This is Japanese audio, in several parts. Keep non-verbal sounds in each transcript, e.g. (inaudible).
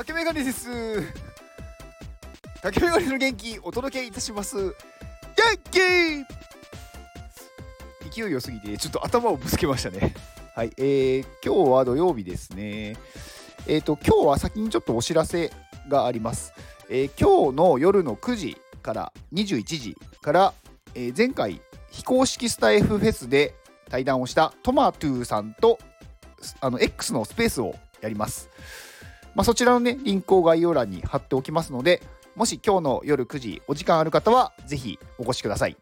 竹メガネです。竹メガネの元気お届けいたします。元気！勢い良すぎてちょっと頭をぶつけましたね。はいえー、今日は土曜日ですね。えっ、ー、と今日は先にちょっとお知らせがあります、えー、今日の夜の9時から21時から、えー、前回非公式スタイフフェスで対談をしたトマトゥーさんとあの X のスペースをやります。まあ、そちらのね、リンクを概要欄に貼っておきますので、もし今日の夜9時お時間ある方は、ぜひお越しください。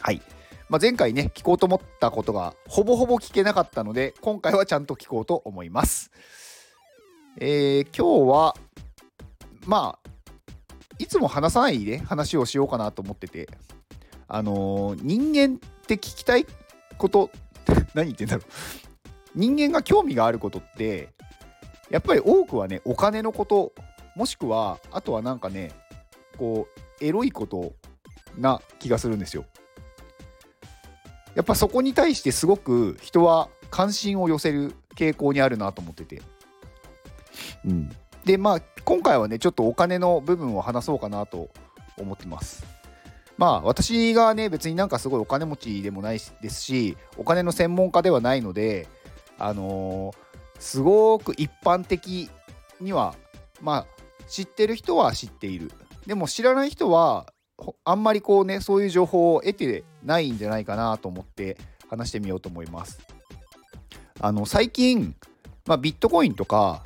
はい。まあ、前回ね、聞こうと思ったことがほぼほぼ聞けなかったので、今回はちゃんと聞こうと思います。えー、今日は、まあ、いつも話さないで話をしようかなと思ってて、あのー、人間って聞きたいこと (laughs) 何言ってんだろう人間が興味があることってやっぱり多くはねお金のこともしくはあとはなんかねこうエロいことな気がするんですよ。やっぱそこに対してすごく人は関心を寄せる傾向にあるなと思ってて。うん、でまあ今回はねちょっとお金の部分を話そうかなと思ってます。まあ私がね別になんかすごいお金持ちでもないですしお金の専門家ではないのであのーすごく一般的にはまあ知ってる人は知っている。でも知らない人はあんまりこうねそういう情報を得てないんじゃないかなと思って話してみようと思います。あの最近、まあ、ビットコインとか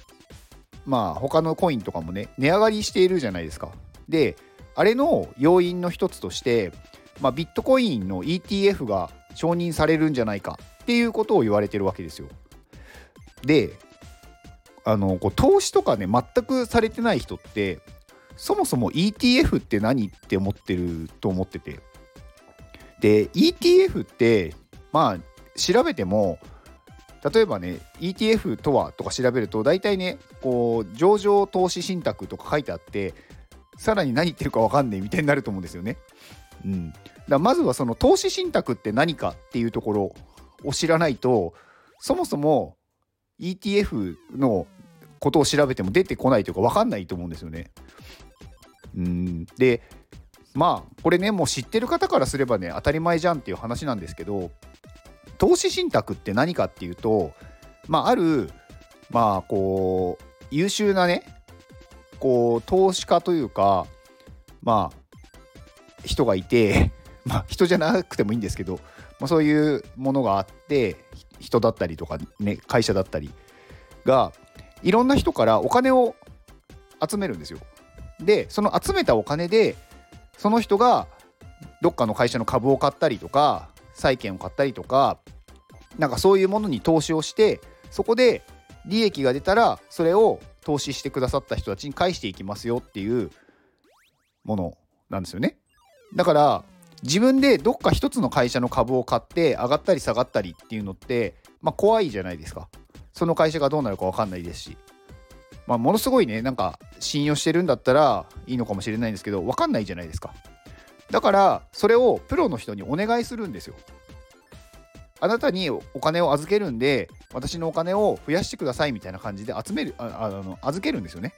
まあ他のコインとかもね値上がりしているじゃないですか。であれの要因の一つとして、まあ、ビットコインの ETF が承認されるんじゃないかっていうことを言われてるわけですよ。であのこう投資とかね全くされてない人ってそもそも ETF って何って思ってると思っててで ETF ってまあ調べても例えばね ETF とはとか調べると大体ねこう上場投資信託とか書いてあってさらに何言ってるか分かんねえみたいになると思うんですよね。うん、だまずはその投資信託って何かっていうところを知らないとそもそも ETF のことを調べても出てこないというか分かんないと思うんですよね。うんでまあこれねもう知ってる方からすればね当たり前じゃんっていう話なんですけど投資信託って何かっていうとまああるまあこう優秀なねこう投資家というかまあ人がいて (laughs) まあ人じゃなくてもいいんですけど、まあ、そういうものがあって人だったりとか、ね、会社だったりがいろんな人からお金を集めるんですよ。でその集めたお金でその人がどっかの会社の株を買ったりとか債券を買ったりとかなんかそういうものに投資をしてそこで利益が出たらそれを投資してくださった人たちに返していきますよっていうものなんですよね。だから自分でどっか一つの会社の株を買って上がったり下がったりっていうのって、まあ、怖いじゃないですか。その会社がどうなるか分かんないですし。まあ、ものすごいね、なんか信用してるんだったらいいのかもしれないんですけど、分かんないじゃないですか。だから、それをプロの人にお願いするんですよ。あなたにお金を預けるんで、私のお金を増やしてくださいみたいな感じで集める、ああの預けるんですよね。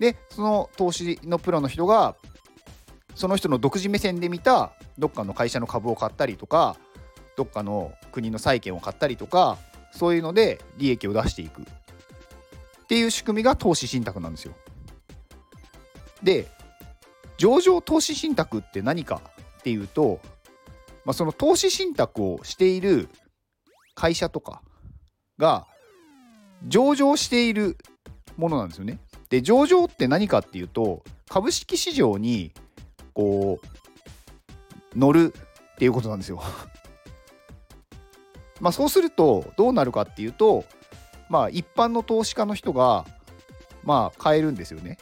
で、その投資のプロの人がその人の独自目線で見たどっかの会社の株を買ったりとかどっかの国の債券を買ったりとかそういうので利益を出していくっていう仕組みが投資信託なんですよ。で上場投資信託って何かっていうと、まあ、その投資信託をしている会社とかが上場しているものなんですよね。で上場って何かっていうと株式市場にこう乗るっていうことなんですよ。(laughs) まあそうするとどうなるかっていうとまあ一般の投資家の人がまあ買えるんですよね。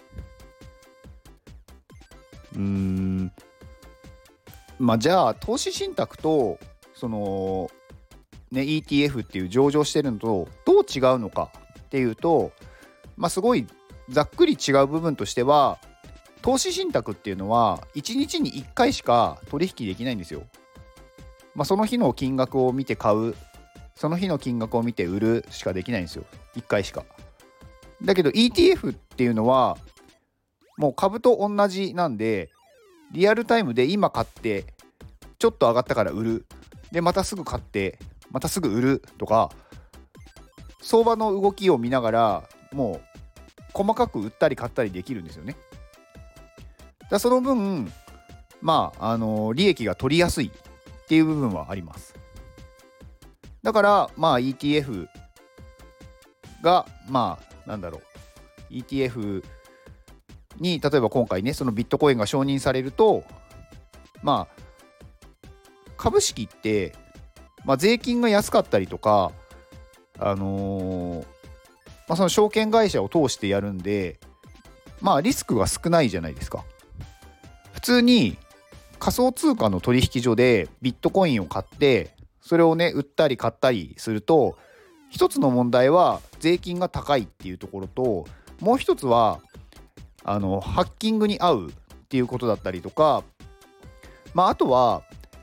うんまあじゃあ投資信託とそのね ETF っていう上場してるのとどう違うのかっていうとまあすごいざっくり違う部分としては投資信託っていうのは1日に1回しか取引できないんですよ。まあ、その日の金額を見て買うその日の金額を見て売るしかできないんですよ1回しか。だけど ETF っていうのはもう株と同じなんでリアルタイムで今買ってちょっと上がったから売るでまたすぐ買ってまたすぐ売るとか相場の動きを見ながらもう細かく売ったり買ったりできるんですよね。だその分まああの利益が取りやすいっていう部分はあります。だからまあ ETF がまあなんだろう ETF に例えば今回ねそのビットコインが承認されるとまあ株式って、まあ、税金が安かったりとかあのー、まあ、その証券会社を通してやるんでまあリスクが少ないじゃないですか通に仮想通貨の取引所でビットコインを買ってそれをね売ったり買ったりすると一つの問題は税金が高いっていうところともう一つはあのハッキングに合うっていうことだったりとか、まあ、あとは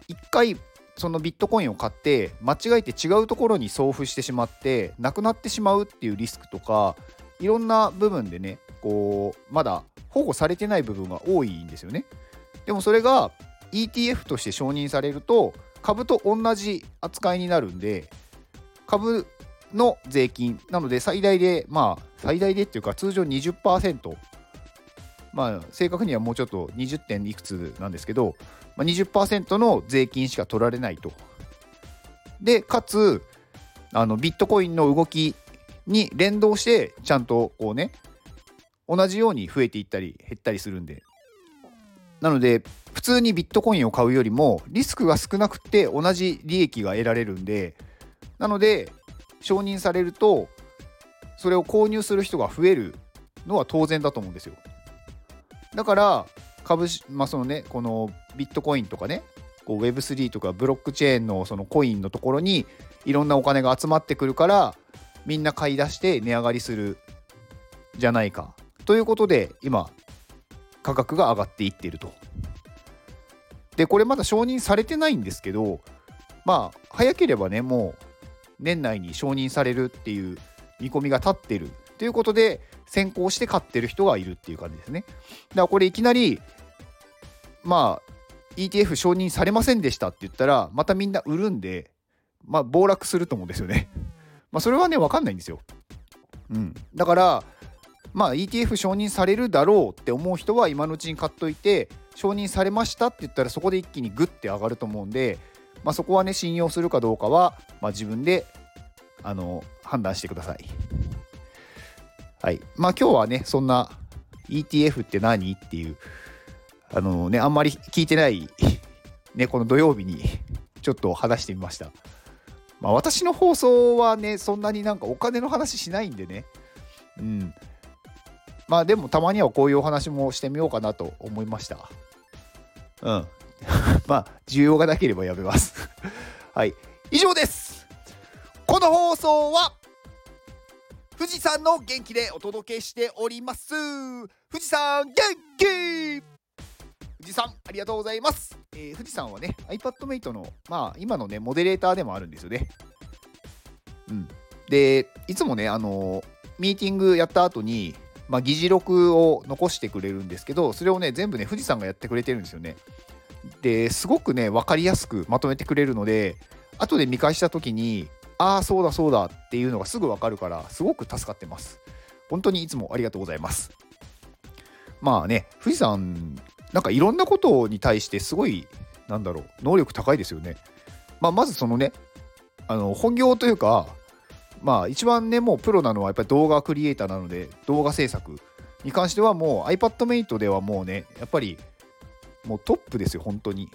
1回そのビットコインを買って間違えて違うところに送付してしまってなくなってしまうっていうリスクとかいろんな部分でねこうまだ保護されてない部分が多いんですよね。でもそれが ETF として承認されると株と同じ扱いになるんで株の税金なので最大でまあ最大でっていうか通常20%まあ正確にはもうちょっと20点いくつなんですけど、ま、20%の税金しか取られないと。でかつあのビットコインの動きに連動してちゃんとこうね同じように増えていったり減ったりするんでなので普通にビットコインを買うよりもリスクが少なくて同じ利益が得られるんでなので承認されるとそれを購入する人が増えるのは当然だと思うんですよ。だから株式まあそのねこのビットコインとかねこう Web3 とかブロックチェーンのそのコインのところにいろんなお金が集まってくるからみんな買い出して値上がりするじゃないか。ということで今価格が上がっていってると。でこれまだ承認されてないんですけどまあ早ければねもう年内に承認されるっていう見込みが立ってるということで先行して買ってる人がいるっていう感じですね。だからこれいきなりまあ ETF 承認されませんでしたって言ったらまたみんな売るんでまあ暴落すると思うんですよね。まあそれはね分かんないんですよ。うん、だからまあ ETF 承認されるだろうって思う人は今のうちに買っといて承認されましたって言ったらそこで一気にグッて上がると思うんで、まあ、そこはね信用するかどうかは、まあ、自分であの判断してください。はい。まあ今日はねそんな ETF って何っていうあのねあんまり聞いてないねこの土曜日にちょっと話してみました。まあ私の放送はねそんなになんかお金の話しないんでね。うん。まあでもたまにはこういうお話もしてみようかなと思いました。うん。(laughs) まあ、需要がなければやめます (laughs) はい。以上ですこの放送は、富士山の元気でお届けしております。富士山元気富士山ありがとうございます。えー、富士山はね、iPadMate の、まあ、今のね、モデレーターでもあるんですよね。うん。で、いつもね、あのー、ミーティングやった後に、まあ、議事録を残してくれるんですけどそれをね全部ね富士山がやってくれてるんですよね。ですごくね分かりやすくまとめてくれるので後で見返した時にああそうだそうだっていうのがすぐ分かるからすごく助かってます。本当にいつもありがとうございます。まあね富士山なんかいろんなことに対してすごいなんだろう能力高いですよね。まあまずそのねあの本業というかまあ一番ねもうプロなのはやっぱり動画クリエイターなので動画制作に関してはもう iPadMate ではもうねやっぱりもうトップですよ本当に。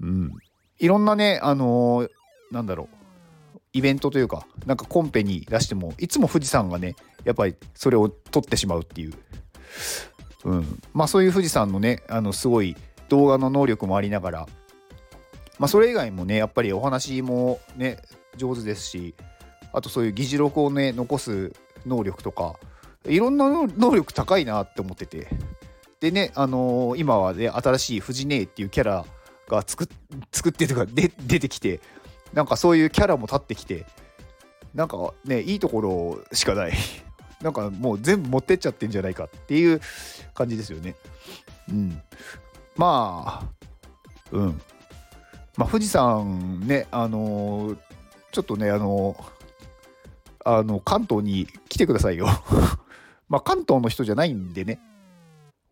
うん。いろんなねあのー、なんだろうイベントというかなんかコンペに出してもいつも富士山がねやっぱりそれを取ってしまうっていう。うん。まあそういう富士山のねあのすごい動画の能力もありながらまあそれ以外もねやっぱりお話もね上手ですしあとそういう議事録をね残す能力とかいろんな能力高いなって思ってて。でねあのー、今はね新しい藤姉っていうキャラが作っ作ってとかで出てきてなんかそういうキャラも立ってきてなんかねいいところしかない。(laughs) なんかもう全部持ってっちゃってんじゃないかっていう感じですよね。うん、まあうん。まあ富士山ねあのー、ちょっとねあのー、あの関東に来てくださいよ。(laughs) まあ関東の人じゃないんでね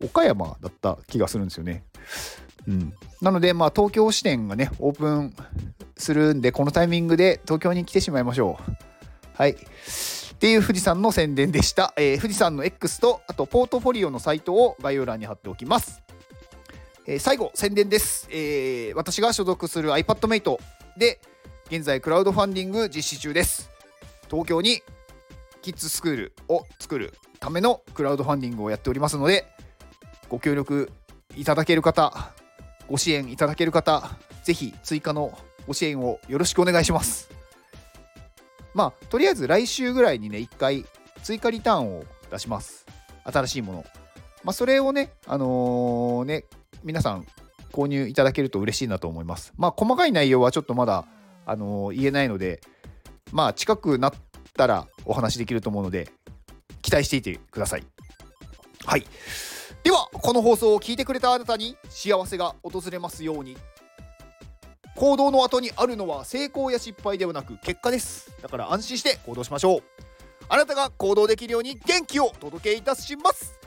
岡山だった気がするんですよね。うん、なので、まあ、東京支店がね、オープンするんで、このタイミングで東京に来てしまいましょう。はい。っていう富士山の宣伝でした。えー、富士山の X と、あとポートフォリオのサイトを概要欄に貼っておきます。えー、最後、宣伝です、えー。私が所属する iPadMate で、現在クラウドファンディング実施中です。東京にキッズスクールを作るためのクラウドファンディングをやっておりますので、ご協力いただける方、ご支援いただける方、ぜひ追加のご支援をよろしくお願いします。まあ、とりあえず来週ぐらいにね、1回追加リターンを出します。新しいもの。まあ、それをね、あのー、ね、皆さん購入いただけると嬉しいなと思います。まあ、細かい内容はちょっとまだ、あのー、言えないので、まあ、近くなったらお話できると思うので、期待していてください。はい。では、この放送を聞いてくれたあなたに幸せが訪れますように。行動の後にあるのは成功や失敗ではなく結果ですだから安心して行動しましょうあなたが行動できるように元気をお届けいたします